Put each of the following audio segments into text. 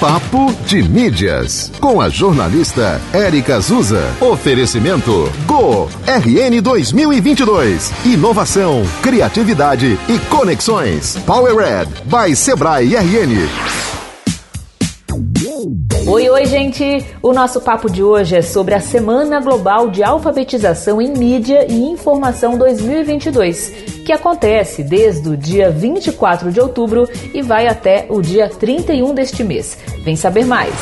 Papo de Mídias, com a jornalista Érica Azusa. Oferecimento Go RN 2022. Inovação, criatividade e conexões. Power Red by Sebrae RN. Oi, oi, gente! O nosso papo de hoje é sobre a Semana Global de Alfabetização em Mídia e Informação 2022, que acontece desde o dia 24 de outubro e vai até o dia 31 deste mês. Vem saber mais!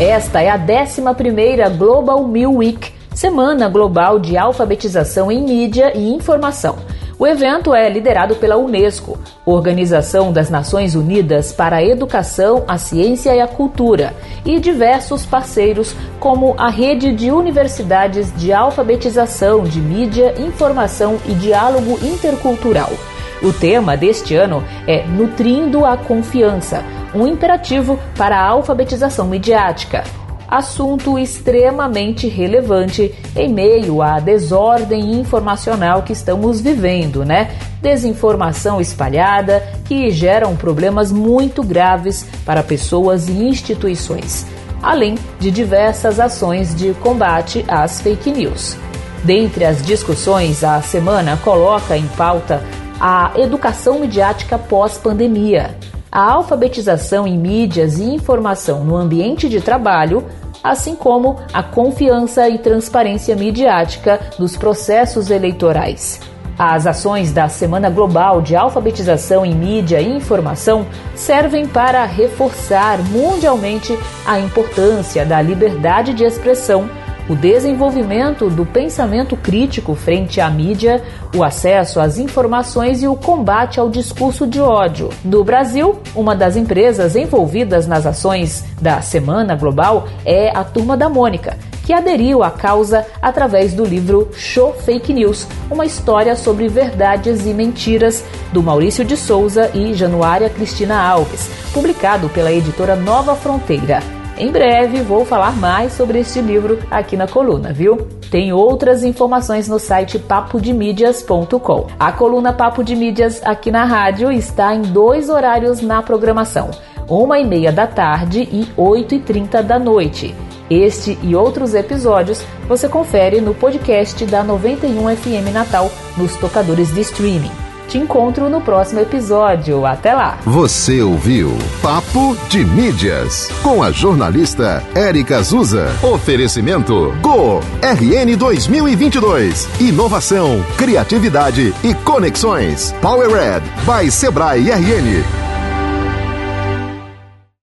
Esta é a 11ª Global Meal Week, Semana Global de Alfabetização em Mídia e Informação. O evento é liderado pela Unesco, Organização das Nações Unidas para a Educação, a Ciência e a Cultura, e diversos parceiros, como a Rede de Universidades de Alfabetização de Mídia, Informação e Diálogo Intercultural. O tema deste ano é Nutrindo a Confiança, um imperativo para a alfabetização midiática assunto extremamente relevante em meio à desordem informacional que estamos vivendo, né? Desinformação espalhada que geram problemas muito graves para pessoas e instituições, além de diversas ações de combate às fake news. Dentre as discussões, a semana coloca em pauta a educação midiática pós-pandemia, a alfabetização em mídias e informação no ambiente de trabalho, assim como a confiança e transparência midiática nos processos eleitorais. As ações da Semana Global de Alfabetização em Mídia e Informação servem para reforçar mundialmente a importância da liberdade de expressão o desenvolvimento do pensamento crítico frente à mídia, o acesso às informações e o combate ao discurso de ódio. No Brasil, uma das empresas envolvidas nas ações da Semana Global é a Turma da Mônica, que aderiu à causa através do livro Show Fake News, uma história sobre verdades e mentiras, do Maurício de Souza e Januária Cristina Alves, publicado pela editora Nova Fronteira. Em breve vou falar mais sobre este livro aqui na coluna, viu? Tem outras informações no site papodemídias.com. A coluna Papo de Mídias aqui na rádio está em dois horários na programação: uma e meia da tarde e oito e trinta da noite. Este e outros episódios você confere no podcast da 91 FM Natal nos tocadores de streaming. Te encontro no próximo episódio. Até lá! Você ouviu Papo de Mídias com a jornalista Érica Azusa. Oferecimento Go RN 2022. Inovação, criatividade e conexões. Power Red by Sebrae RN.